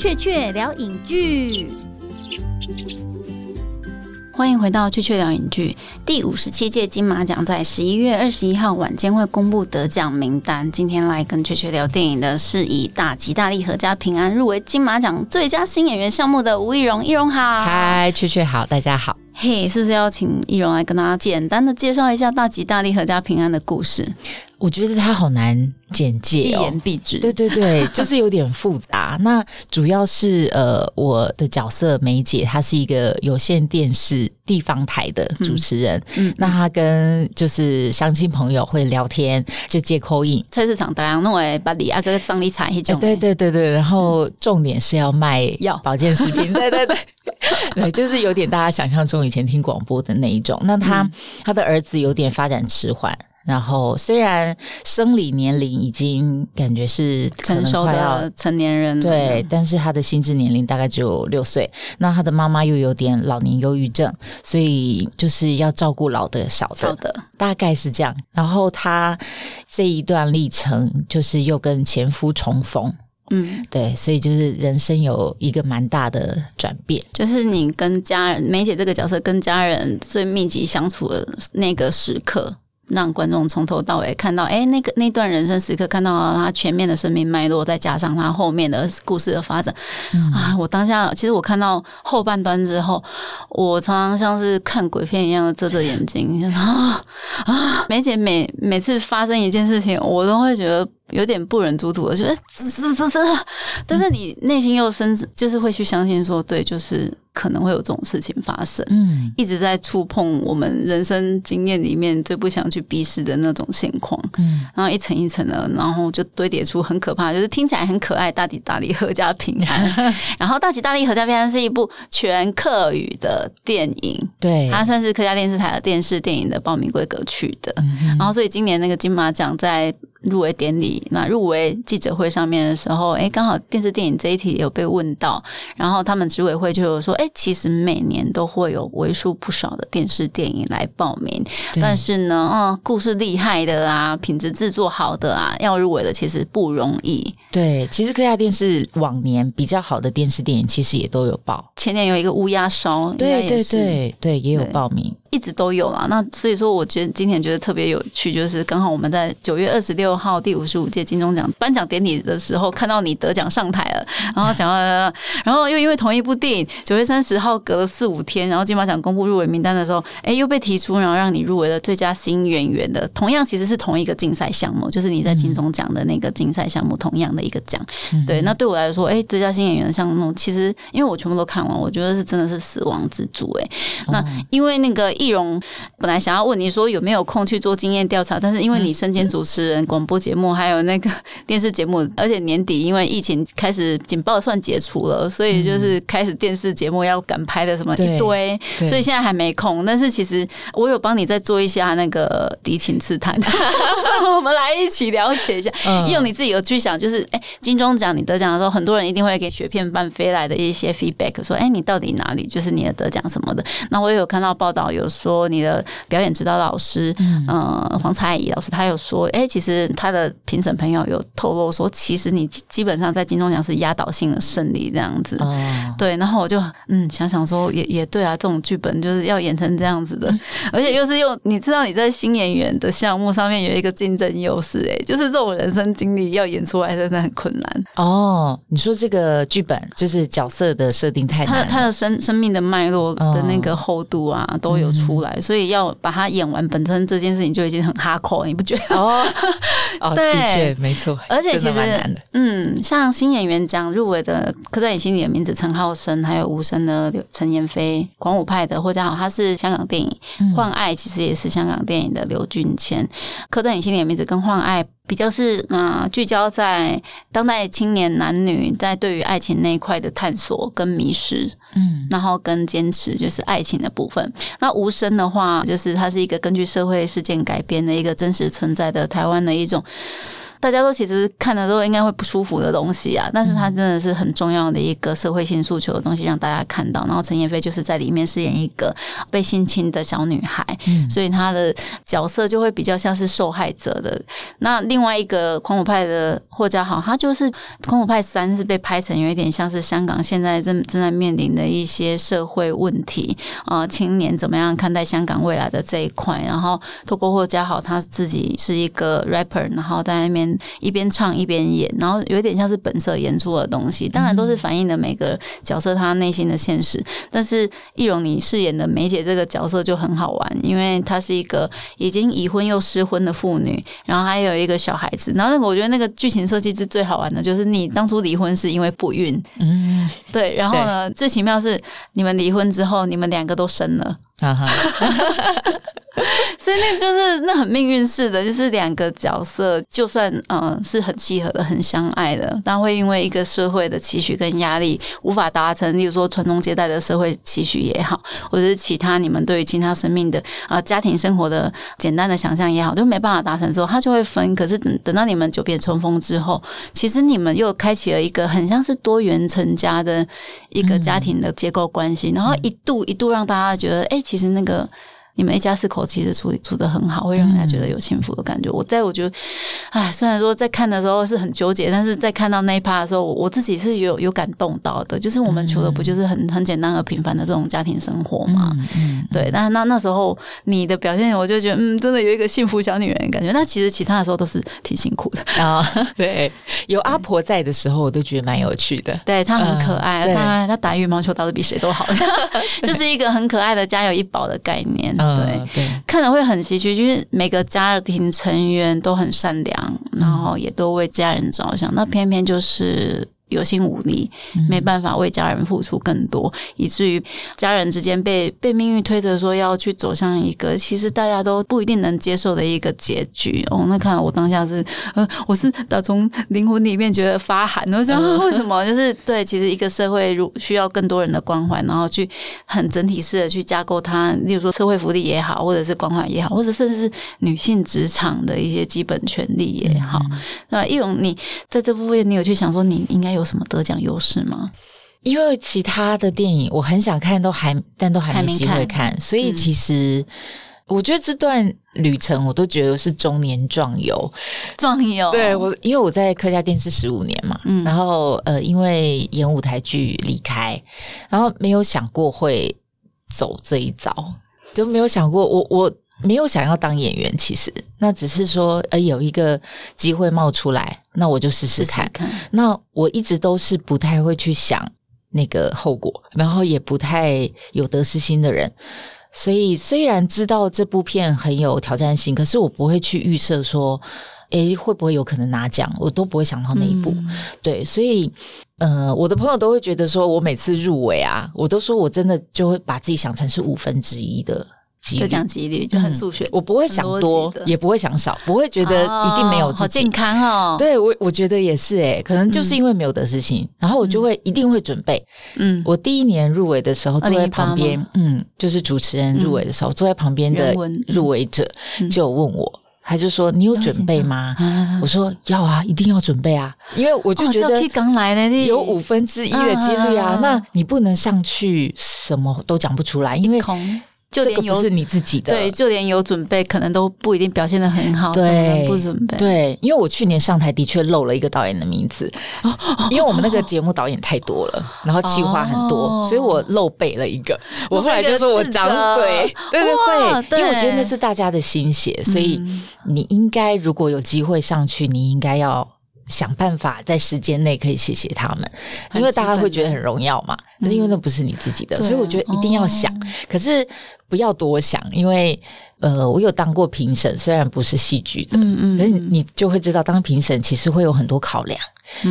雀雀聊影剧。欢迎回到《雀雀聊影剧》第五十七届金马奖，在十一月二十一号晚间会公布得奖名单。今天来跟雀雀聊电影的是以《大吉大利阖家平安》入围金马奖最佳新演员项目的吴亦荣，亦荣好，嗨，雀雀好，大家好。嘿，是不是要请易容来跟大家简单的介绍一下大吉大利阖家平安的故事？我觉得它好难简介，一言蔽之。对对对，就是有点复杂。那主要是呃，我的角色梅姐，她是一个有线电视地方台的主持人。嗯，那她跟就是相亲朋友会聊天，就接口音。菜市场大家弄诶把李阿哥上理财一种。对对对对，然后重点是要卖药保健食品。对对对，对，就是有点大家想象中以前听广播的那一种。那他他的儿子有点发展迟缓。然后虽然生理年龄已经感觉是成熟的成年人，对，但是他的心智年龄大概只有六岁。那他的妈妈又有点老年忧郁症，所以就是要照顾老的小的，大概是这样。然后他这一段历程就是又跟前夫重逢，嗯，对，所以就是人生有一个蛮大的转变，就是你跟家人梅姐这个角色跟家人最密集相处的那个时刻。让观众从头到尾看到，哎，那个那段人生时刻，看到了他全面的生命脉络，再加上他后面的故事的发展啊！我当下其实我看到后半段之后，我常常像是看鬼片一样的遮着眼睛，啊啊！梅姐每每次发生一件事情，我都会觉得。有点不忍卒睹我，觉得滋滋滋滋，但是你内心又深，就是会去相信说，对，就是可能会有这种事情发生，嗯，一直在触碰我们人生经验里面最不想去逼视的那种现况，嗯，然后一层一层的，然后就堆叠出很可怕，就是听起来很可爱，大吉大利阖家平安，然后大吉大利阖家平安是一部全客语的电影，对，它算是客家电视台的电视电影的报名规格去的，然后所以今年那个金马奖在。入围典礼，那入围记者会上面的时候，哎，刚好电视电影这一题有被问到，然后他们执委会就有说，哎，其实每年都会有为数不少的电视电影来报名，但是呢，啊，故事厉害的啊，品质制作好的啊，要入围的其实不容易。对，其实科亚电视往年比较好的电视电影，其实也都有报。前年有一个乌鸦烧，对对对对，也有报名，一直都有啦。那所以说，我觉得今年觉得特别有趣，就是刚好我们在九月二十六号第五十五届金钟奖颁奖典礼的时候，看到你得奖上台了，然后讲了，然后又因为同一部电影，九月三十号隔了四五天，然后金马奖公布入围名单的时候，哎，又被提出，然后让你入围了最佳新演员的，同样其实是同一个竞赛项目，就是你在金钟奖的那个竞赛项目，同样的。一个奖，对，那对我来说，哎，最佳新演员的项目，其实因为我全部都看完，我觉得是真的是死亡之组，哎，那因为那个易容本来想要问你说有没有空去做经验调查，但是因为你身兼主持人、广播节目，还有那个电视节目，而且年底因为疫情开始警报算解除了，所以就是开始电视节目要赶拍的什么一堆，所以现在还没空。但是其实我有帮你再做一下那个敌情刺探，我们来一起了解一下，用你自己有去想，就是。哎，金钟奖你得奖的时候，很多人一定会给雪片般飞来的一些 feedback，说：“哎，你到底哪里？就是你的得奖什么的。”那我也有看到报道，有说你的表演指导老师，嗯，黄彩怡老师，他有说：“哎，其实他的评审朋友有透露说，其实你基本上在金钟奖是压倒性的胜利这样子。”对，然后我就嗯想想说，也也对啊，这种剧本就是要演成这样子的，而且又是用你知道你在新演员的项目上面有一个竞争优势，哎，就是这种人生经历要演出来真的。很困难。哦，你说这个剧本就是角色的设定太难，他他的生生命的脉络的那个厚度啊都有出来，所以要把它演完，本身这件事情就已经很哈口，你不觉得？哦，对，的确没错，而且其实嗯，像新演员奖入围的，刻在你心里的名字陈浩生，还有无声的陈妍霏，广武派的或者好，他是香港电影《换爱》，其实也是香港电影的刘俊谦，刻在你心里的名字跟《换爱》。比较是啊，聚焦在当代青年男女在对于爱情那一块的探索跟迷失，嗯，然后跟坚持，就是爱情的部分。那无声的话，就是它是一个根据社会事件改编的一个真实存在的台湾的一种。大家都其实看的时候应该会不舒服的东西啊，但是它真的是很重要的一个社会性诉求的东西，让大家看到。然后陈妍霏就是在里面饰演一个被性侵的小女孩，所以她的角色就会比较像是受害者的。那另外一个狂舞派的霍家豪，他就是狂舞派三是被拍成有一点像是香港现在正正在面临的一些社会问题啊，青年怎么样看待香港未来的这一块，然后透过霍家豪他自己是一个 rapper，然后在那边一边唱一边演，然后有点像是本色演出的东西，当然都是反映了每个角色他内心的现实。但是易容你饰演的梅姐这个角色就很好玩，因为她是一个已经已婚又失婚的妇女，然后还有一个小孩子。然后那个我觉得那个剧情设计是最好玩的，就是你当初离婚是因为不孕，嗯，对。然后呢，最奇妙是你们离婚之后，你们两个都生了。哈哈，所以那就是那很命运式的，就是两个角色，就算嗯是很契合的、很相爱的，但会因为一个社会的期许跟压力无法达成，例如说传宗接代的社会期许也好，或者是其他你们对于其他生命的啊家庭生活的简单的想象也好，就没办法达成之后，他就会分。可是等等到你们久别重逢之后，其实你们又开启了一个很像是多元成家的一个家庭的结构关系，然后一度一度让大家觉得，哎。其实那个。你们一家四口其实处理处的很好，会让人家觉得有幸福的感觉。我在我觉得，哎，虽然说在看的时候是很纠结，但是在看到那一趴的时候，我自己是有有感动到的。就是我们求的不就是很很简单而平凡的这种家庭生活嘛？嗯，对。那那那时候你的表现，我就觉得，嗯，真的有一个幸福小女人感觉。那其实其他的时候都是挺辛苦的啊。对，有阿婆在的时候，我都觉得蛮有趣的。对她很可爱，她她打羽毛球打的比谁都好，就是一个很可爱的家有一宝的概念。对对，看了会很唏嘘，就是每个家庭成员都很善良，然后也都为家人着想，那偏偏就是。有心无力，没办法为家人付出更多，以至于家人之间被被命运推着说要去走向一个其实大家都不一定能接受的一个结局。哦，那看我当下是，呃，我是打从灵魂里面觉得发寒，我想 为什么？就是对，其实一个社会如需要更多人的关怀，然后去很整体式的去架构它，例如说社会福利也好，或者是关怀也好，或者甚至是女性职场的一些基本权利也好。那易勇，你在这部分你有去想说你应该有。有什么得奖优势吗？因为其他的电影我很想看，都还但都还没机会看，所以其实我觉得这段旅程我都觉得是中年壮游，壮游。对我，因为我在客家电视十五年嘛，嗯，然后呃，因为演舞台剧离开，然后没有想过会走这一遭，就没有想过我我。没有想要当演员，其实那只是说，呃，有一个机会冒出来，那我就试试看。那我一直都是不太会去想那个后果，然后也不太有得失心的人。所以虽然知道这部片很有挑战性，可是我不会去预设说，诶，会不会有可能拿奖，我都不会想到那一步。对，所以，呃，我的朋友都会觉得说，我每次入围啊，我都说我真的就会把自己想成是五分之一的。就讲几率就很数学，我不会想多，也不会想少，不会觉得一定没有自己。健康哦。对我，我觉得也是诶，可能就是因为没有的事情，然后我就会一定会准备。嗯，我第一年入围的时候坐在旁边，嗯，就是主持人入围的时候坐在旁边的入围者就问我，他就说：“你有准备吗？”我说：“要啊，一定要准备啊，因为我就觉得刚来的有五分之一的几率啊，那你不能上去什么都讲不出来，因为。”就连有是你自己的，对，就连有准备，可能都不一定表现的很好。对，不准备。对，因为我去年上台的确漏了一个导演的名字，因为我们那个节目导演太多了，然后计划很多，所以我漏背了一个。我后来就说我张嘴，对对对，因为我觉得那是大家的心血，所以你应该如果有机会上去，你应该要。想办法在时间内可以谢谢他们，因为大家会觉得很荣耀嘛。那因为那不是你自己的，所以我觉得一定要想。可是不要多想，因为呃，我有当过评审，虽然不是戏剧的，嗯嗯，可是你就会知道，当评审其实会有很多考量。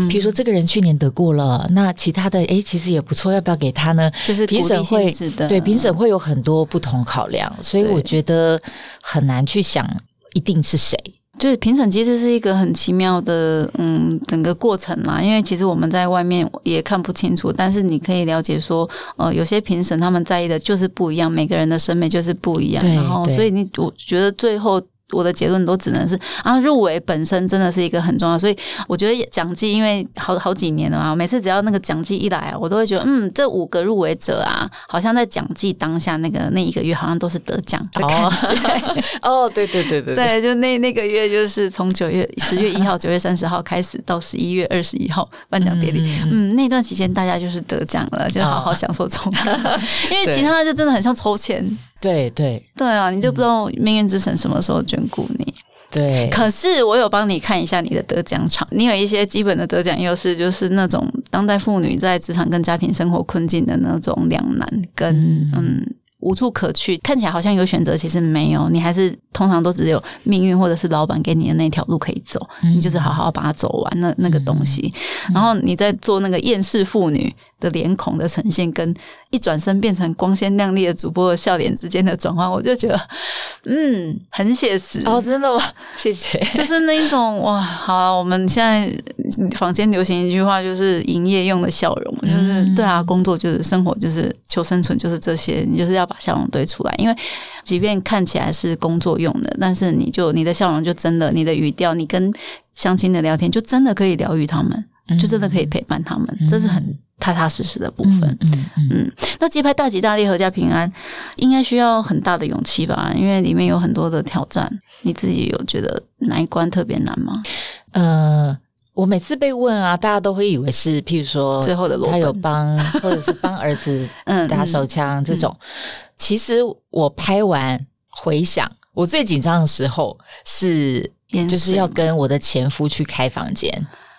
比如说，这个人去年得过了，那其他的哎，其实也不错，要不要给他呢？就是评审会对评审会有很多不同考量，所以我觉得很难去想一定是谁。就是评审其实是一个很奇妙的，嗯，整个过程啦。因为其实我们在外面也看不清楚，但是你可以了解说，呃，有些评审他们在意的就是不一样，每个人的审美就是不一样。然后，所以你我觉得最后我的结论都只能是啊，入围本身真的是一个很重要，所以我觉得奖季因为好好几年了嘛，每次只要那个奖季一来啊，我都会觉得嗯，这五个入围者啊，好像在奖季当下那个那一个月好像都是得奖。的感觉。哦，对。对对对对，就那那个月就是从九月十月一号、九月三十号开始到十一月二十一号颁奖典礼，嗯，那段期间大家就是得奖了，就好好享受中，因为其他就真的很像抽签。对对对啊，你就不知道命运之神什么时候眷顾你。对，可是我有帮你看一下你的得奖场，你有一些基本的得奖优势，就是那种当代妇女在职场跟家庭生活困境的那种两难跟嗯。无处可去，看起来好像有选择，其实没有。你还是通常都只有命运或者是老板给你的那条路可以走，你就是好好把它走完那那个东西。然后你在做那个厌世妇女的脸孔的呈现，跟一转身变成光鲜亮丽的主播的笑脸之间的转换，我就觉得嗯，很写实哦，真的吗？谢谢。就是那一种哇，好，我们现在房间流行一句话，就是营业用的笑容，就是对啊，工作就是生活，就是求生存，就是这些，你就是要。把笑容堆出来，因为即便看起来是工作用的，但是你就你的笑容就真的，你的语调，你跟相亲的聊天就真的可以疗愈他们，就真的可以陪伴他们，这是很踏踏实实的部分。嗯嗯，那接拍大吉大利、合家平安，应该需要很大的勇气吧？因为里面有很多的挑战，你自己有觉得哪一关特别难吗？呃。我每次被问啊，大家都会以为是，譬如说，最后的他有帮，或者是帮儿子 打手枪这种。其实我拍完回想，我最紧张的时候是，就是要跟我的前夫去开房间。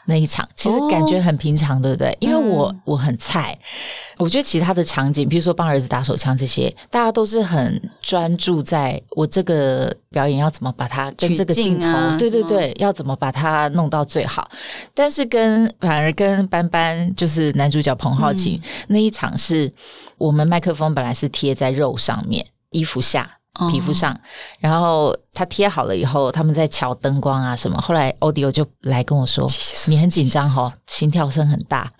那一场其实感觉很平常，对不对？因为我我很菜，我觉得其他的场景，比如说帮儿子打手枪这些，大家都是很专注在我这个表演要怎么把它跟这个镜头，对对对，要怎么把它弄到最好。但是跟反而跟班班就是男主角彭浩景那一场，是我们麦克风本来是贴在肉上面，衣服下。皮肤上，然后他贴好了以后，他们在调灯光啊什么。后来欧迪欧就来跟我说：“你很紧张哦，心跳声很大。”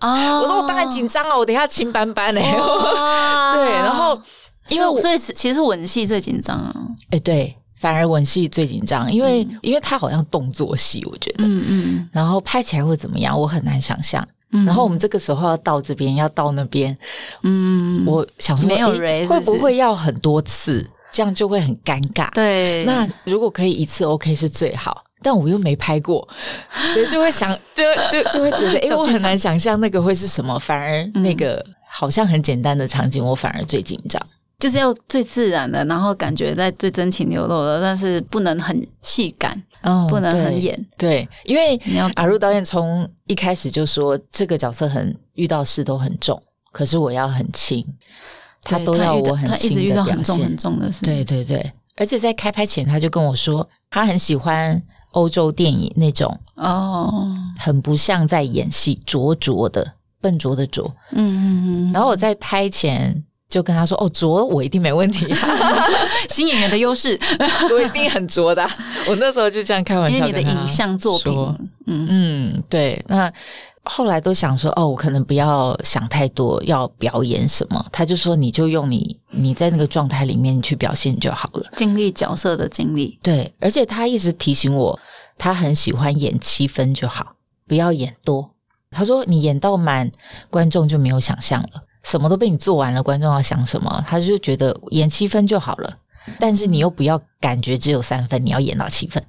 啊！我说我当然紧张哦，我等下亲班班呢。对，然后因为所以其实吻戏最紧张啊。哎，对，反而吻戏最紧张，因为因为他好像动作戏，我觉得，嗯嗯，然后拍起来会怎么样，我很难想象。然后我们这个时候要到这边，要到那边，嗯，我想说，没有人会不会要很多次，这样就会很尴尬。对，那如果可以一次 OK 是最好，但我又没拍过，对，就会想，就就就会觉得，哎，我很难想象那个会是什么，反而那个好像很简单的场景，我反而最紧张。就是要最自然的，然后感觉在最真情流露的，但是不能很细感，哦，不能很演。对，因为阿如导演从一开始就说这个角色很遇到事都很重，可是我要很轻，他都要我很轻的表现。很重的事，对对对。而且在开拍前，他就跟我说，他很喜欢欧洲电影那种哦，很不像在演戏，拙拙的，笨拙的拙。嗯嗯嗯。然后我在拍前。就跟他说：“哦，拙我一定没问题，新演员的优势，我一定很拙的。”我那时候就这样开玩笑，因为你的影像作品，嗯嗯，对。那后来都想说：“哦，我可能不要想太多，要表演什么。”他就说：“你就用你你在那个状态里面去表现就好了，经历角色的经历。”对，而且他一直提醒我，他很喜欢演七分就好，不要演多。他说：“你演到满，观众就没有想象了。”什么都被你做完了，观众要想什么？他就觉得演七分就好了，但是你又不要感觉只有三分，你要演到七分。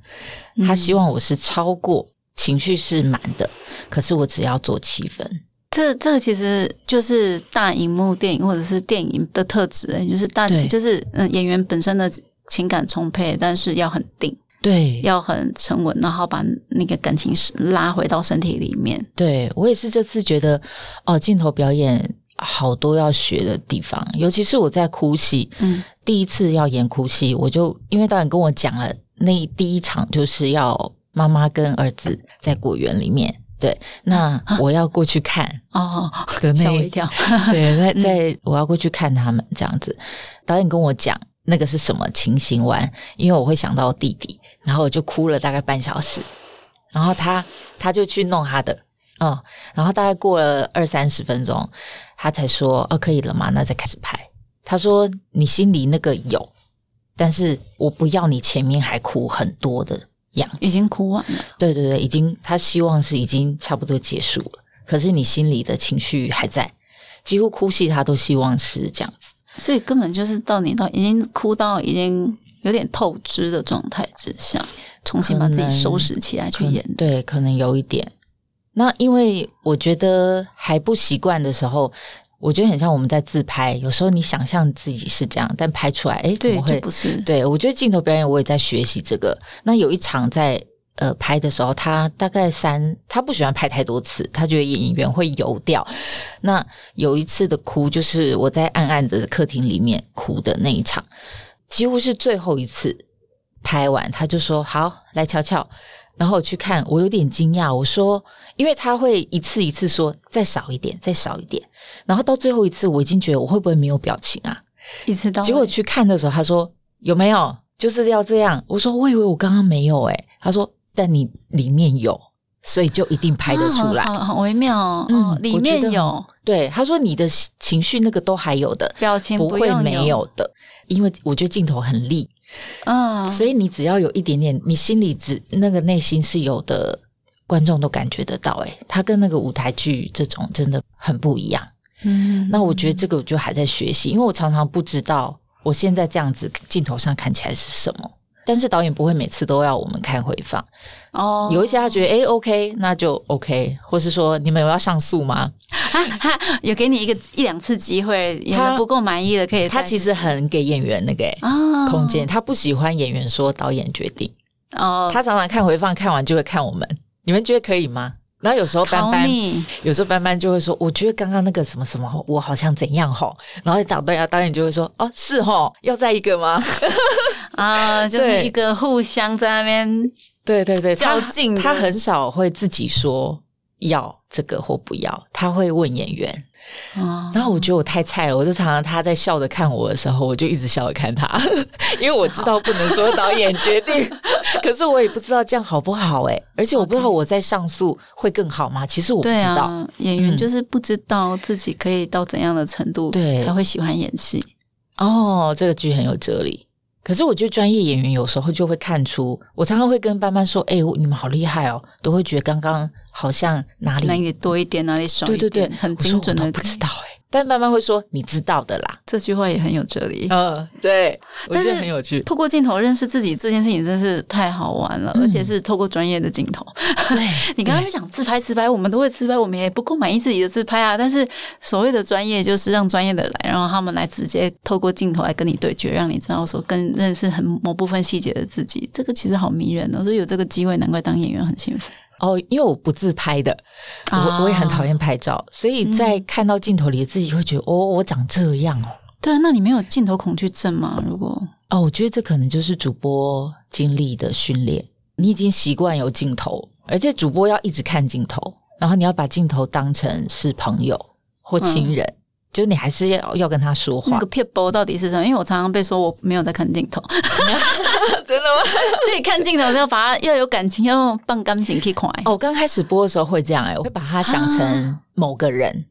他希望我是超过情绪是满的，可是我只要做七分。这这个其实就是大荧幕电影或者是电影的特质，就是大就是嗯演员本身的情感充沛，但是要很定，对，要很沉稳，然后把那个感情拉回到身体里面。对我也是这次觉得哦，镜头表演。好多要学的地方，尤其是我在哭戏，嗯，第一次要演哭戏，我就因为导演跟我讲了，那第一场就是要妈妈跟儿子在果园里面，对，那我要过去看哦，吓我一跳，对，在在我要过去看他们这样子，导演跟我讲那个是什么情形完，因为我会想到弟弟，然后我就哭了大概半小时，然后他他就去弄他的。嗯，然后大概过了二三十分钟，他才说：“哦，可以了吗？那再开始拍。”他说：“你心里那个有，但是我不要你前面还哭很多的样子，已经哭完了。对对对，已经他希望是已经差不多结束了，可是你心里的情绪还在，几乎哭戏他都希望是这样子，所以根本就是到你到已经哭到已经有点透支的状态之下，重新把自己收拾起来去演。对，可能有一点。那因为我觉得还不习惯的时候。我觉得很像我们在自拍，有时候你想象自己是这样，但拍出来，哎，怎么会不是？对我觉得镜头表演，我也在学习这个。那有一场在呃拍的时候，他大概三，他不喜欢拍太多次，他觉得演员会油掉。那有一次的哭，就是我在暗暗的客厅里面哭的那一场，几乎是最后一次拍完，他就说：“好，来瞧瞧。”然后我去看，我有点惊讶，我说。因为他会一次一次说再少一点，再少一点，然后到最后一次，我已经觉得我会不会没有表情啊？一次到结果去看的时候，他说有没有就是要这样？我说我以为我刚刚没有哎，他说但你里面有，所以就一定拍得出来，好微妙。嗯，里面有对他说你的情绪那个都还有的表情不会没有的，因为我觉得镜头很利，嗯，所以你只要有一点点，你心里只那个内心是有的。观众都感觉得到，哎，他跟那个舞台剧这种真的很不一样。嗯，那我觉得这个我就还在学习，因为我常常不知道我现在这样子镜头上看起来是什么。但是导演不会每次都要我们看回放哦，有一些他觉得哎 OK，那就 OK，或是说你们有要上诉吗？有给你一个一两次机会，演的不够满意的可以。他其实很给演员那个空间，他不喜欢演员说导演决定哦，他常常看回放，看完就会看我们。你们觉得可以吗？然后有时候班班，有时候班班就会说：“我觉得刚刚那个什么什么，我好像怎样吼。”然后导演导演就会说：“哦，是吼，要再一个吗？” 啊，就是一个互相在那边，对对对，较劲。他很少会自己说要这个或不要，他会问演员。然后我觉得我太菜了，我就常常他在笑着看我的时候，我就一直笑着看他，因为我知道不能说导演决定，可是我也不知道这样好不好哎，而且我不知道我在上诉会更好吗？其实我不知道，演员就是不知道自己可以到怎样的程度，对，才会喜欢演戏。哦，这个剧很有哲理。可是我觉得专业演员有时候就会看出，我常常会跟班班说：“哎，你们好厉害哦！”都会觉得刚刚好像哪里哪里多一点，哪里少一点，对对对，很精准的。不知道哎。但慢慢会说你知道的啦，这句话也很有哲理。嗯，对，但是很有趣。透过镜头认识自己这件事情真是太好玩了，而且是透过专业的镜头。对 你刚刚讲自拍，自拍我们都会自拍，我们也不够满意自己的自拍啊。但是所谓的专业，就是让专业的来，然后他们来直接透过镜头来跟你对决，让你知道说更认识很某部分细节的自己。这个其实好迷人哦，所以有这个机会，难怪当演员很幸福。哦，因为我不自拍的，我我也很讨厌拍照，所以在看到镜头里自己会觉得，哦，我长这样哦。对啊，那你没有镜头恐惧症吗？如果哦，我觉得这可能就是主播经历的训练，你已经习惯有镜头，而且主播要一直看镜头，然后你要把镜头当成是朋友或亲人。就是你还是要要跟他说话。那个片波到底是什么？因为我常常被说我没有在看镜头，真的吗？所以看镜头要把它要有感情，要放干净可以快。哦，刚开始播的时候会这样哎，我会把它想成某个人，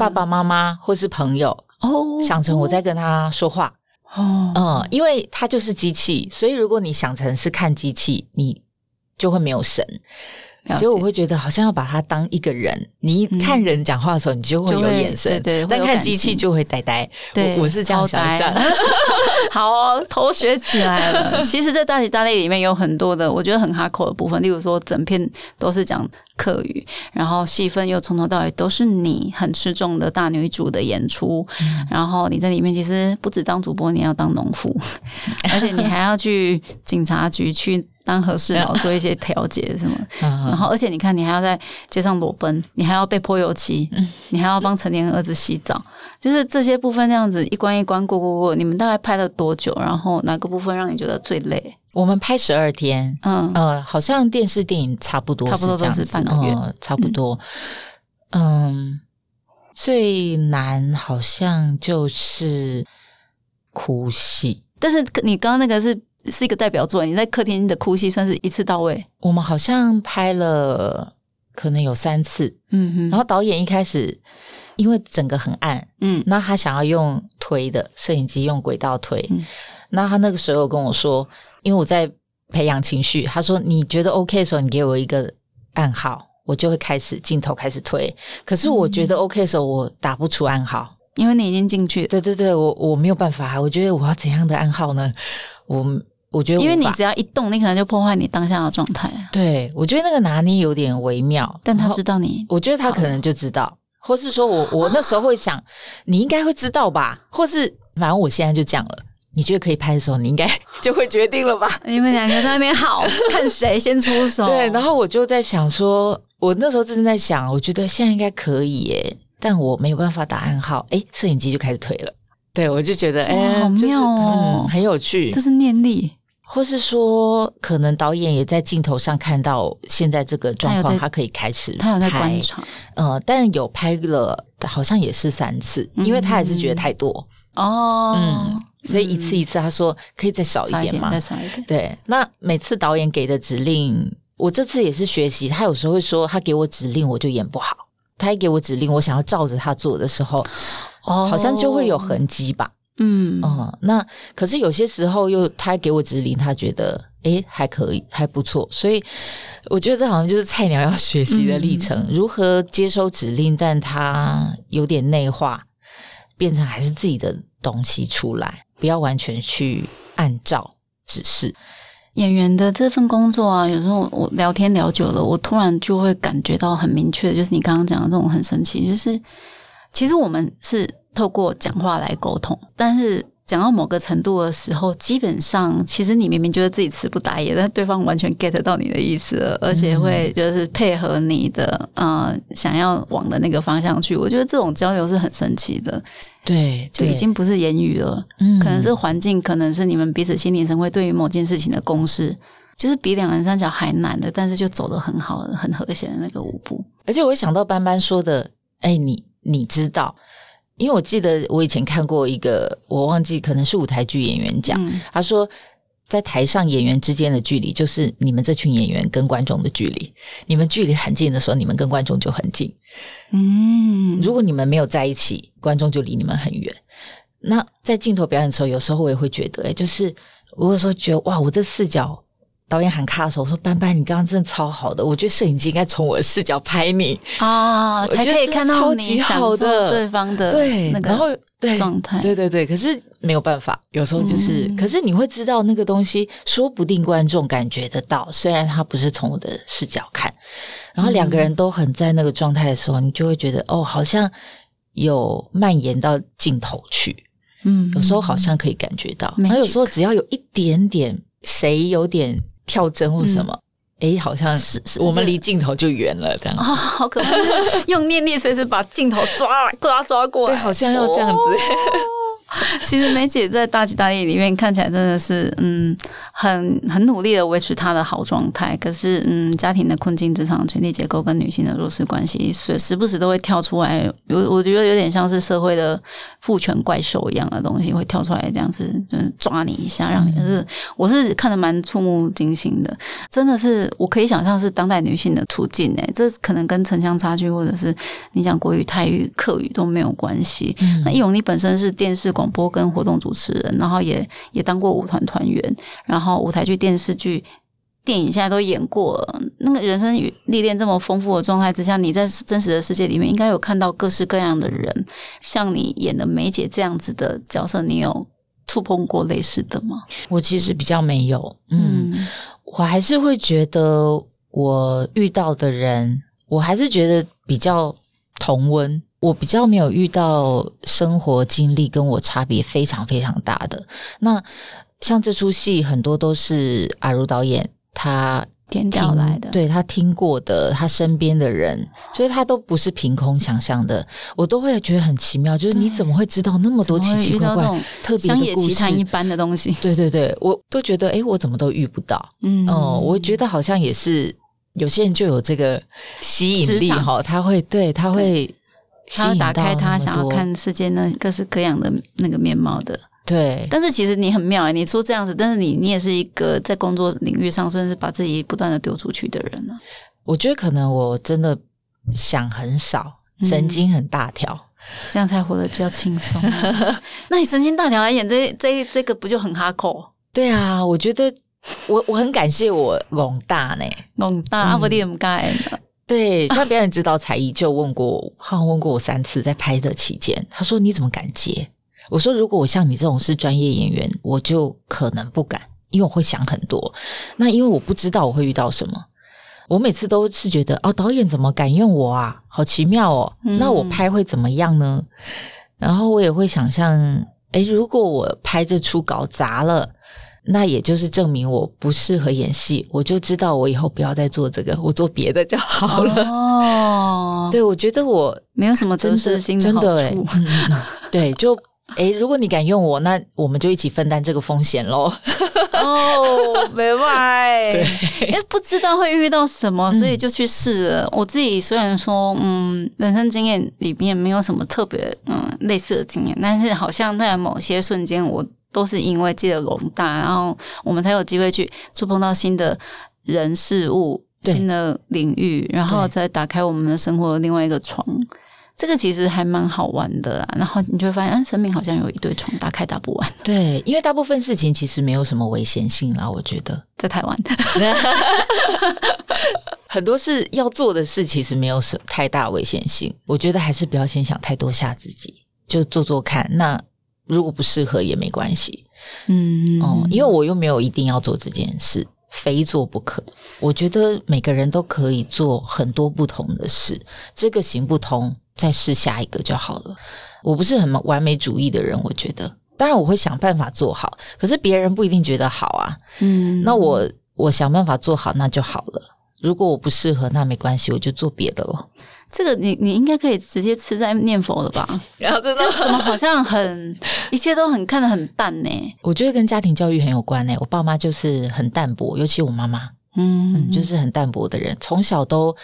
爸爸妈妈或是朋友哦，想成我在跟他说话哦，嗯，因为他就是机器，所以如果你想成是看机器，你就会没有神。所以我会觉得好像要把它当一个人，你一看人讲话的时候，你就会有眼神，对，但看机器就会呆呆。对，我是这样想象。好，哦，头学起来了。其实，在大吉大利里面有很多的，我觉得很哈口的部分，例如说，整篇都是讲客语，然后戏份又从头到尾都是你很吃重的大女主的演出，然后你在里面其实不止当主播，你要当农夫，而且你还要去警察局去。当和事佬 做一些调节什么，然后而且你看，你还要在街上裸奔，你还要被泼油漆，你还要帮成年儿子洗澡，就是这些部分这样子一关一关过过过。你们大概拍了多久？然后哪个部分让你觉得最累？我们拍十二天，嗯呃，好像电视电影差不多，差不多都是半个月，差不多。嗯，最难好像就是哭戏，但是你刚刚那个是。是一个代表作，你在客厅的哭戏算是一次到位。我们好像拍了可能有三次，嗯哼。然后导演一开始因为整个很暗，嗯，那他想要用推的摄影机用轨道推，那他那个时候跟我说，因为我在培养情绪，他说你觉得 OK 的时候，你给我一个暗号，我就会开始镜头开始推。可是我觉得 OK 的时候，我打不出暗号，因为你已经进去。对对对，我我没有办法。我觉得我要怎样的暗号呢？我我觉得，因为你只要一动，你可能就破坏你当下的状态。对，我觉得那个拿捏有点微妙。但他知道你，我觉得他可能就知道，或是说我我那时候会想，你应该会知道吧？或是反正我现在就讲了。你觉得可以拍的时候，你应该 就会决定了吧？你们两个在那边好 看谁先出手。对，然后我就在想说，我那时候正在想，我觉得现在应该可以耶，但我没有办法打暗号。哎，摄影机就开始推了。对，我就觉得哎，好妙哦，很有趣。这是念力，或是说，可能导演也在镜头上看到现在这个状况，他可以开始，他有在观察。呃，但有拍了，好像也是三次，因为他还是觉得太多哦。嗯。所以一次一次，他说可以再少一点吗？再少一点。对，那每次导演给的指令，我这次也是学习。他有时候会说，他给我指令，我就演不好。他一给我指令，我想要照着他做的时候，哦，好像就会有痕迹吧。嗯嗯，那可是有些时候又他给我指令，他觉得诶还可以，还不错。所以我觉得这好像就是菜鸟要学习的历程，如何接收指令，但他有点内化，变成还是自己的东西出来。不要完全去按照指示。演员的这份工作啊，有时候我聊天聊久了，我突然就会感觉到很明确，就是你刚刚讲的这种很神奇，就是其实我们是透过讲话来沟通，但是。讲到某个程度的时候，基本上其实你明明觉得自己词不达意，但对方完全 get 到你的意思了，而且会就是配合你的呃想要往的那个方向去。我觉得这种交流是很神奇的，对，就已经不是言语了，嗯，可能是环境，可能是你们彼此心领神会，对于某件事情的共识，就是比两人三角还难的，但是就走得很好，很和谐的那个舞步。而且我想到班班说的，哎，你你知道。因为我记得我以前看过一个，我忘记可能是舞台剧演员讲，他说在台上演员之间的距离就是你们这群演员跟观众的距离，你们距离很近的时候，你们跟观众就很近。嗯，如果你们没有在一起，观众就离你们很远。那在镜头表演的时候，有时候我也会觉得，哎，就是我有时候觉得哇，我这视角。导演喊卡的时候，我说：“班班，你刚刚真的超好的，我觉得摄影机应该从我的视角拍你。啊，才可以看到你好的。对方的对那个然后对状态，对对对。可是没有办法，有时候就是，可是你会知道那个东西，说不定观众感觉得到，虽然他不是从我的视角看，然后两个人都很在那个状态的时候，你就会觉得哦，好像有蔓延到镜头去，嗯，有时候好像可以感觉到，然后有时候只要有一点点，谁有点。”跳针或什么？哎，好像是我们离镜头就远了，这样子，好可怕！用念念随时把镜头抓抓抓过来，对，好像要这样子。其实梅姐在大吉大利里面看起来真的是，嗯，很很努力的维持她的好状态。可是，嗯，家庭的困境、职场权力结构跟女性的弱势关系，时时不时都会跳出来。有我觉得有点像是社会的父权怪兽一样的东西，会跳出来这样子，就是抓你一下，让你是我是看得蛮触目惊心的。真的是我可以想象是当代女性的处境诶，这可能跟城乡差距或者是你讲国语、泰语、客语都没有关系。那易容你本身是电视。广播跟活动主持人，然后也也当过舞团团员，然后舞台剧、电视剧、电影现在都演过了。那个人生历练这么丰富的状态之下，你在真实的世界里面应该有看到各式各样的人，像你演的梅姐这样子的角色，你有触碰过类似的吗？我其实比较没有，嗯，我还是会觉得我遇到的人，我还是觉得比较同温。我比较没有遇到生活经历跟我差别非常非常大的。那像这出戏，很多都是阿如导演他听调来的，对他听过的，他身边的人，所以他都不是凭空想象的。我都会觉得很奇妙，就是你怎么会知道那么多奇奇怪怪、特别的故事一般的东西？对对对，我都觉得，哎，我怎么都遇不到。嗯，哦，我觉得好像也是有些人就有这个吸引力哈，他会对他会。他打开他想要看世界那各式各样的那个面貌的，对。但是其实你很妙哎，你说这样子，但是你你也是一个在工作领域上算是把自己不断的丢出去的人呢。我觉得可能我真的想很少，神经很大条，这样才活得比较轻松。那你神经大条来演这这这个不就很哈口？对啊，我觉得我我很感谢我龙大呢，龙大阿伯利怎么改呢？对，像表演指导才艺就问过，好像问过我三次，在拍的期间，他说你怎么敢接？我说如果我像你这种是专业演员，我就可能不敢，因为我会想很多。那因为我不知道我会遇到什么，我每次都是觉得哦，导演怎么敢用我啊？好奇妙哦！那我拍会怎么样呢？然后我也会想象，诶，如果我拍这出搞砸了。那也就是证明我不适合演戏，我就知道我以后不要再做这个，我做别的就好了。哦，对，我觉得我没有什么真实心真的哎，对，就哎，如果你敢用我，那我们就一起分担这个风险喽。哦，明白。对，因为不知道会遇到什么，所以就去试了。我自己虽然说，嗯，人生经验里面没有什么特别嗯类似的经验，但是好像在某些瞬间我。都是因为借了龙大，然后我们才有机会去触碰到新的人事物、新的领域，然后再打开我们的生活的另外一个窗。这个其实还蛮好玩的啦。然后你就会发现，嗯，生命好像有一堆窗，打开打不完。对，因为大部分事情其实没有什么危险性啦。我觉得在台湾，很多事要做的事其实没有什太大危险性。我觉得还是不要先想太多，吓自己，就做做看。那。如果不适合也没关系，嗯哦，因为我又没有一定要做这件事，非做不可。我觉得每个人都可以做很多不同的事，这个行不通，再试下一个就好了。我不是很完美主义的人，我觉得，当然我会想办法做好，可是别人不一定觉得好啊。嗯，那我我想办法做好，那就好了。如果我不适合，那没关系，我就做别的了。这个你你应该可以直接吃在念佛了吧？然后这怎么好像很 一切都很看得很淡呢？我觉得跟家庭教育很有关呢。我爸妈就是很淡薄，尤其我妈妈，嗯，就是很淡薄的人，从小都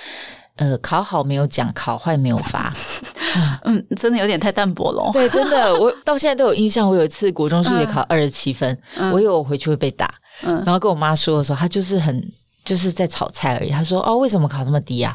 呃考好没有奖，考坏没有罚，嗯，真的有点太淡薄了。对，真的，我到现在都有印象。我有一次国中数学考二十七分，我以为我回去会被打，然后跟我妈说的时候，她就是很就是在炒菜而已。她说：“哦，为什么考那么低呀？”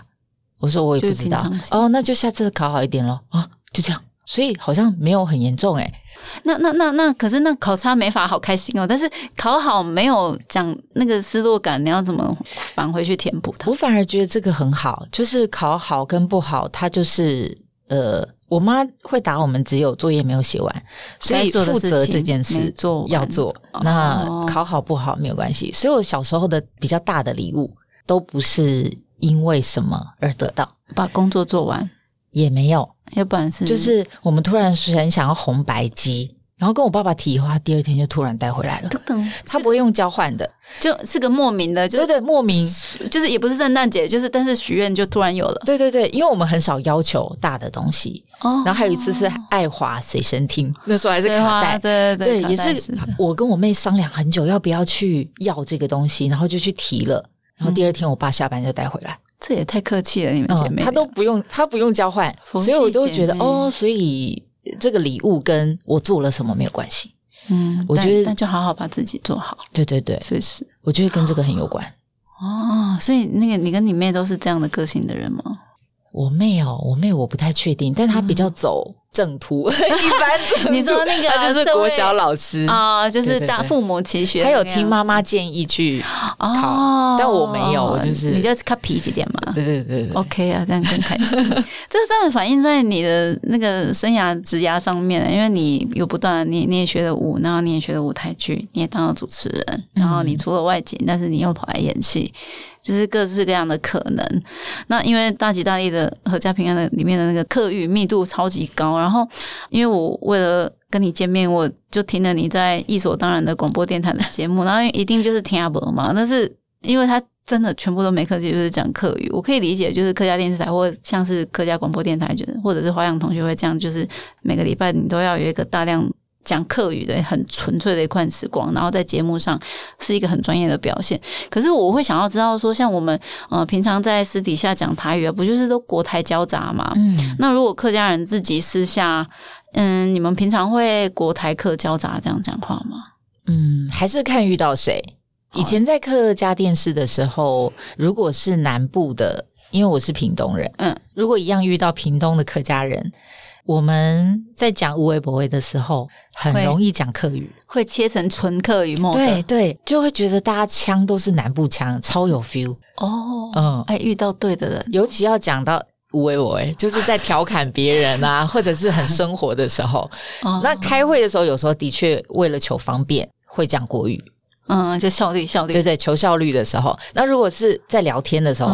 我说我也不知道哦，那就下次考好一点咯。啊，就这样，所以好像没有很严重哎。那那那那，可是那考差没法好开心哦。但是考好没有讲那个失落感，你要怎么返回去填补它？我反而觉得这个很好，就是考好跟不好，它就是呃，我妈会打我们，只有作业没有写完，所以负责这件事做要做。那考好不好没有关系。所以我小时候的比较大的礼物都不是。因为什么而得到？把工作做完也没有，要不然是就是我们突然很想要红白机，然后跟我爸爸提话，第二天就突然带回来了。等等，他不会用交换的，就是个莫名的，就对对，莫名就是也不是圣诞节，就是但是许愿就突然有了。对对对，因为我们很少要求大的东西。哦，然后还有一次是爱华随身听，那时候还是卡带，对对对，也是我跟我妹商量很久要不要去要这个东西，然后就去提了。然后第二天我爸下班就带回来，这也太客气了，你们姐妹，他都不用，他不用交换，所以我就觉得哦，所以这个礼物跟我做了什么没有关系。嗯，我觉得那就好好把自己做好。对对对，确实，我觉得跟这个很有关。哦，所以那个你跟你妹都是这样的个性的人吗？我妹哦，我妹我不太确定，但她比较走。正途 一般，你说那个他就是国小老师啊，就是大父母齐学，他有听妈妈建议去考，但我没有，我就是你就看皮几点嘛，对对对，OK 啊，这样更开心。这真的反映在你的那个生涯职涯上面，因为你有不断，你你也学了舞，然后你也学了舞台剧，你也当了主持人，然后你除了外景，但是你又跑来演戏。就是各式各样的可能。那因为大吉大利的合家平安的里面的那个客语密度超级高，然后然后因为我为了跟你见面，我就听了你在一所当然的广播电台的节目，然后一定就是听阿伯嘛。但是因为他真的全部都没客气，就是讲客语，我可以理解，就是客家电视台或像是客家广播电台，就是或者是花样同学会这样，就是每个礼拜你都要有一个大量。讲客语的很纯粹的一块时光，然后在节目上是一个很专业的表现。可是我会想要知道说，像我们呃平常在私底下讲台语啊，不就是都国台交杂嘛？嗯，那如果客家人自己私下，嗯，你们平常会国台客交杂这样讲话吗？嗯，还是看遇到谁。以前在客家电视的时候，如果是南部的，因为我是屏东人，嗯，如果一样遇到屏东的客家人。我们在讲无为不为的时候，很容易讲客语，会切成纯客语梦。对对，就会觉得大家腔都是南部腔，超有 feel 哦。嗯，哎，遇到对的人，尤其要讲到无为不为，就是在调侃别人啊，或者是很生活的时候。那开会的时候，有时候的确为了求方便，会讲国语。嗯，就效率效率，对对，求效率的时候。那如果是在聊天的时候，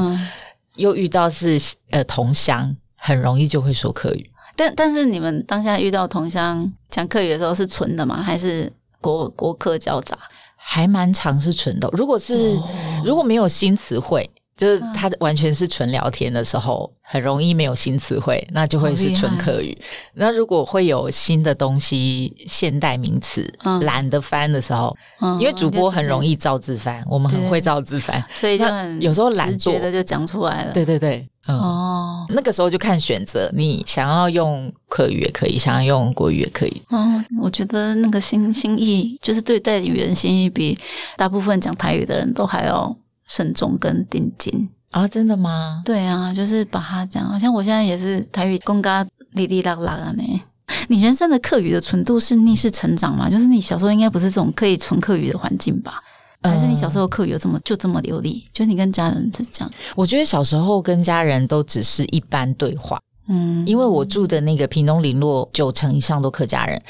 又遇到是呃同乡。很容易就会说客语，但但是你们当下遇到同乡讲客语的时候是纯的吗？还是国国客交杂？还蛮常是纯的。如果是如果没有新词汇，就是他完全是纯聊天的时候，很容易没有新词汇，那就会是纯客语。那如果会有新的东西、现代名词懒得翻的时候，因为主播很容易造字翻，我们很会造字翻，所以就很有时候懒觉的就讲出来了。对对对。哦，那个时候就看选择，你想要用客语也可以，想要用国语也可以。嗯，我觉得那个心心意，就是对待语言心意，比大部分讲台语的人都还要慎重跟定金啊！真的吗？对啊，就是把它讲，好像我现在也是台语公嘎哩哩啦啦的呢。你人生的课语的纯度是逆势成长吗？就是你小时候应该不是这种可以纯课语的环境吧？还是你小时候课有这么就这么流利？就你跟家人是这样？我觉得小时候跟家人都只是一般对话，嗯，因为我住的那个屏东林落九成以上都客家人，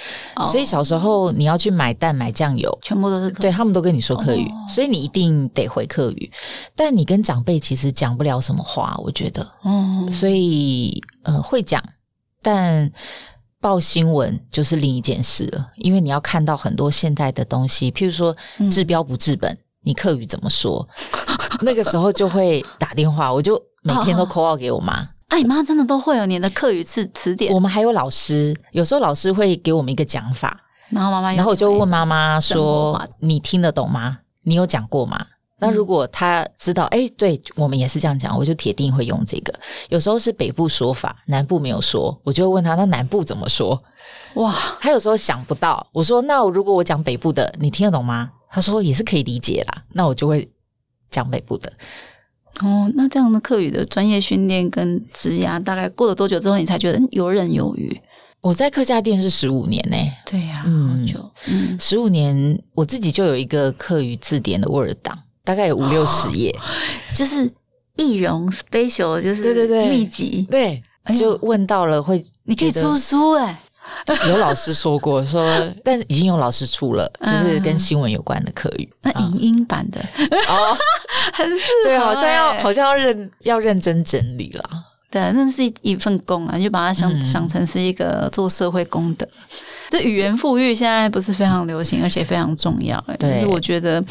所以小时候你要去买蛋买酱油，全部都是对他们都跟你说客语，所以你一定得回客语。但你跟长辈其实讲不了什么话，我觉得，嗯，所以呃会讲，但。报新闻就是另一件事了，因为你要看到很多现代的东西，譬如说治标不治本，你客语怎么说？那个时候就会打电话，我就每天都 call 给我妈。哎，你妈真的都会有你的课语词词典。我们还有老师，有时候老师会给我们一个讲法，然后妈妈，然后我就问妈妈说：“你听得懂吗？你有讲过吗？”那如果他知道，哎，对我们也是这样讲，我就铁定会用这个。有时候是北部说法，南部没有说，我就会问他，那南部怎么说？哇，他有时候想不到。我说，那如果我讲北部的，你听得懂吗？他说也是可以理解啦。那我就会讲北部的。哦，那这样的课语的专业训练跟职涯，大概过了多久之后，你才觉得游刃有余？我在客家店是十五年呢。对呀，好久。嗯，十五年，我自己就有一个课语字典的 Word 档。大概有五六十页，就是易容 special，就是对对对秘籍，对，就问到了会，你可以出书哎，有老师说过说，但是已经有老师出了，就是跟新闻有关的课语，那影音版的。哦，很适合，对，好像要好像要认要认真整理了，对，那是一一份工啊，你就把它想想成是一个做社会功德。这语言富裕现在不是非常流行，而且非常重要。但是我觉得，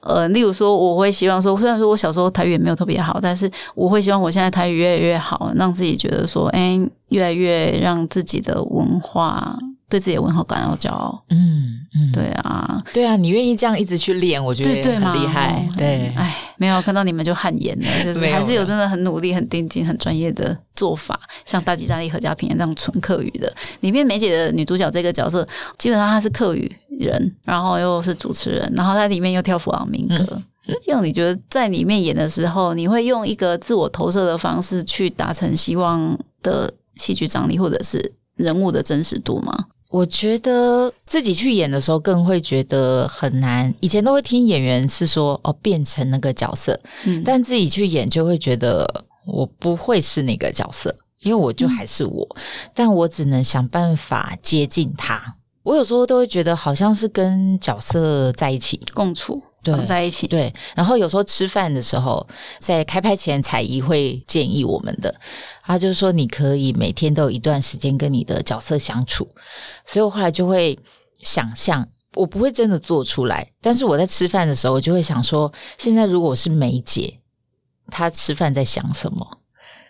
呃，例如说，我会希望说，虽然说我小时候台语也没有特别好，但是我会希望我现在台语越来越好，让自己觉得说，哎，越来越让自己的文化。对自己的文化感到骄傲，嗯嗯，对啊，对啊，你愿意这样一直去练，我觉得对很厉害。对，哎，没有看到你们就汗颜了，就是还是有真的很努力、很定睛、很专业的做法，像大吉大利、何家平这样纯客语的。里面梅姐的女主角这个角色，基本上她是客语人，然后又是主持人，然后在里面又跳弗朗明哥。用你觉得在里面演的时候，你会用一个自我投射的方式去达成希望的戏剧张力，或者是人物的真实度吗？我觉得自己去演的时候更会觉得很难。以前都会听演员是说哦变成那个角色，嗯，但自己去演就会觉得我不会是那个角色，因为我就还是我，但我只能想办法接近他。我有时候都会觉得好像是跟角色在一起共处。对，在一起。对，然后有时候吃饭的时候，在开拍前，彩仪会建议我们的，他就说你可以每天都有一段时间跟你的角色相处，所以我后来就会想象，我不会真的做出来，但是我在吃饭的时候，我就会想说，现在如果我是梅姐，她吃饭在想什么，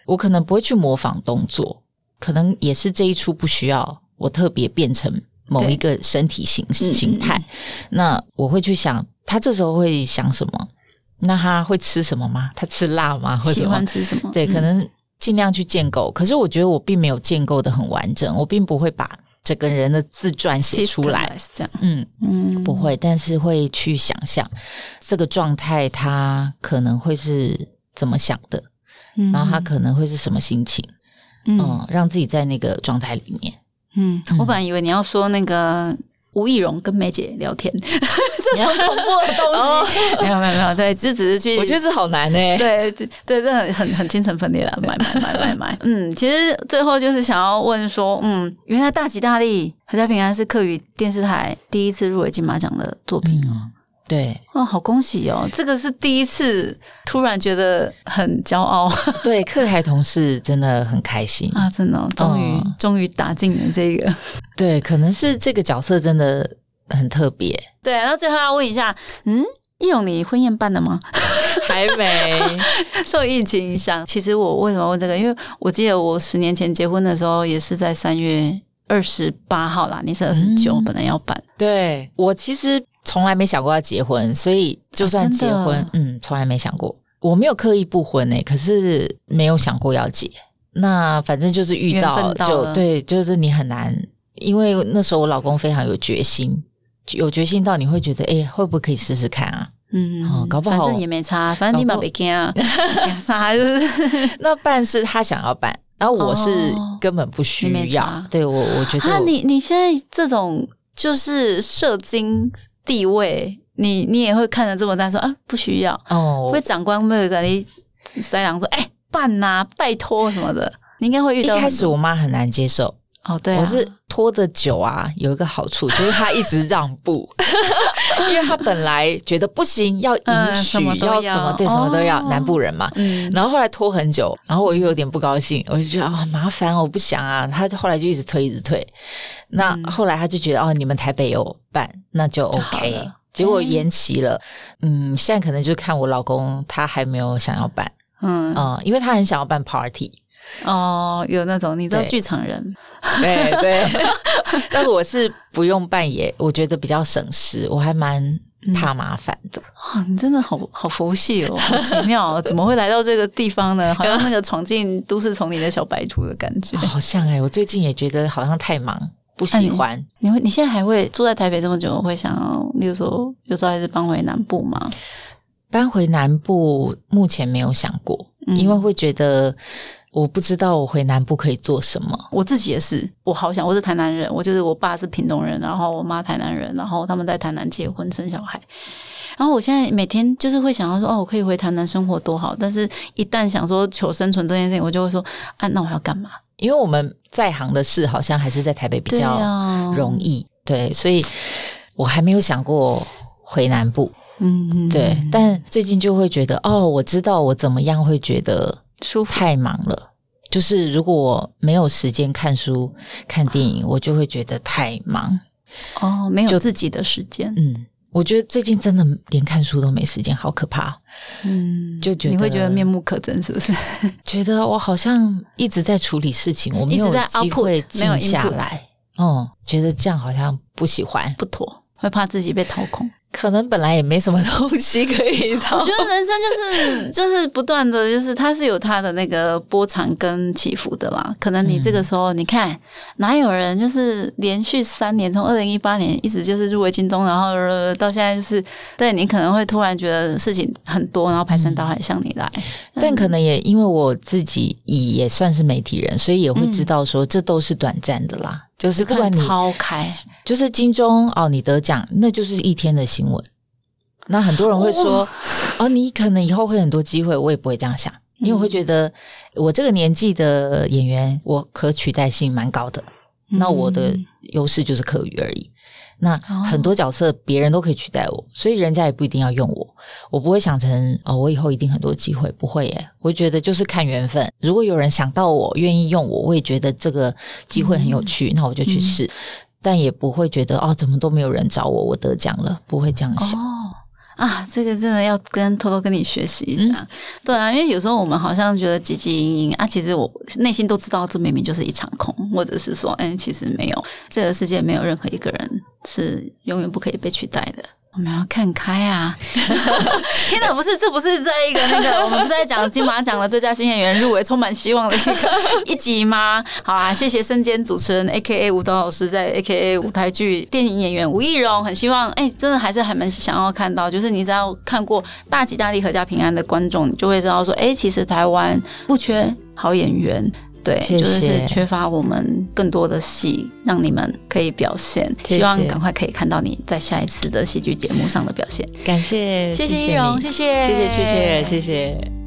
我可能不会去模仿动作，可能也是这一出不需要我特别变成某一个身体形形态，那我会去想。他这时候会想什么？那他会吃什么吗？他吃辣吗？或喜欢吃什么？对，可能尽量去建构。可是我觉得我并没有建构的很完整，我并不会把整个人的自传写出来。这样，嗯嗯，不会，但是会去想象这个状态，他可能会是怎么想的，然后他可能会是什么心情。嗯，让自己在那个状态里面。嗯，我本来以为你要说那个吴亦荣跟梅姐聊天，这种恐怖的东西，没有没有没有，对，就只是去，我觉得这好难哎，对对，这很很很精神分裂了，买买买买买，嗯，其实最后就是想要问说，嗯，原来大吉大利合家平安是客语电视台第一次入围金马奖的作品哦。对哦，好恭喜哦！这个是第一次，突然觉得很骄傲。对，客台同事真的很开心啊！真的，终于终于打进了这个。对，可能是这个角色真的很特别。对，然后最后要问一下，嗯，易勇，你婚宴办了吗？还没，受疫情影响。其实我为什么问这个？因为我记得我十年前结婚的时候，也是在三月二十八号啦。你是二十九，本来要办。对我其实。从来没想过要结婚，所以就算结婚，嗯，从来没想过。我没有刻意不婚诶，可是没有想过要结。那反正就是遇到就对，就是你很难，因为那时候我老公非常有决心，有决心到你会觉得，哎，会不会可以试试看啊？嗯，搞不好反正也没差，反正你把别看啊，啥 就是。那办是他想要办，然后我是根本不需要。对我，我觉得你你现在这种就是射精。地位，你你也会看得这么大说啊，不需要哦。会长官没有跟你塞狼说，哎，办呐，拜托什么的，你应该会遇到。一开始我妈很难接受哦，对，我是拖的久啊，有一个好处就是他一直让步，因为他本来觉得不行，要允许要什么对什么都要，南部人嘛。嗯，然后后来拖很久，然后我又有点不高兴，我就觉得啊麻烦，我不想啊。他后来就一直推，一直推。那后来他就觉得哦，你们台北有办，那就 OK。结果延期了，嗯，现在可能就看我老公他还没有想要办，嗯。啊，因为他很想要办 party 哦，有那种你知道剧场人，对对。但我是不用扮演，我觉得比较省事，我还蛮怕麻烦的。哇，你真的好好佛系哦，好奇妙，怎么会来到这个地方呢？好像那个闯进都市丛林的小白兔的感觉，好像哎，我最近也觉得好像太忙。不喜欢你会？你现在还会住在台北这么久？会想要，例如说，有时候还是搬回南部吗？搬回南部目前没有想过，因为会觉得我不知道我回南部可以做什么。我自己也是，我好想，我是台南人，我就是我爸是屏东人，然后我妈台南人，然后他们在台南结婚生小孩，然后我现在每天就是会想要说，哦，我可以回台南生活多好，但是一旦想说求生存这件事情，我就会说，啊，那我要干嘛？因为我们在行的事，好像还是在台北比较容易，对，所以我还没有想过回南部，嗯，对。但最近就会觉得，哦，我知道我怎么样会觉得舒服，太忙了。就是如果我没有时间看书、看电影，我就会觉得太忙，哦，没有自己的时间，嗯。我觉得最近真的连看书都没时间，好可怕。嗯，就觉得你会觉得面目可憎，是不是？觉得我好像一直在处理事情，我没有机会静下来。哦，觉得这样好像不喜欢，不妥，会怕自己被掏空。可能本来也没什么东西可以讨。我觉得人生就是就是不断的就是它是有它的那个波长跟起伏的啦。可能你这个时候你看哪有人就是连续三年从二零一八年一直就是入围金钟，然后到现在就是对你可能会突然觉得事情很多，然后排山倒海向你来。但可能也因为我自己也算是媒体人，所以也会知道说这都是短暂的啦。就是不管你超开，就是金钟哦，你得奖那就是一天的新闻。那很多人会说哦，你可能以后会很多机会，我也不会这样想，因为我会觉得我这个年纪的演员，我可取代性蛮高的。那我的优势就是课语而已。那很多角色别人都可以取代我，所以人家也不一定要用我。我不会想成哦，我以后一定很多机会，不会耶。我觉得就是看缘分。如果有人想到我，愿意用我，我也觉得这个机会很有趣，那我就去试。但也不会觉得哦，怎么都没有人找我，我得奖了，不会这样想。啊，这个真的要跟偷偷跟你学习一下，对啊，因为有时候我们好像觉得汲汲营营啊，其实我内心都知道，这明明就是一场空，或者是说，哎，其实没有，这个世界没有任何一个人是永远不可以被取代的。我们要看开啊！天哪，不是，这不是在一个那个我们不在讲金马奖的最佳新演员入围，充满希望的一个 一集吗？好啊，谢谢身兼主持人 A K A 舞蹈老师，在 A K A 舞台剧电影演员吴亦荣，很希望哎，真的还是还蛮想要看到，就是你只要看过《大吉大利阖家平安》的观众，你就会知道说，哎，其实台湾不缺好演员。对，就是缺乏我们更多的戏，让你们可以表现。希望赶快可以看到你在下一次的戏剧节目上的表现。感谢，谢谢易容，谢谢，谢谢，谢谢，谢谢。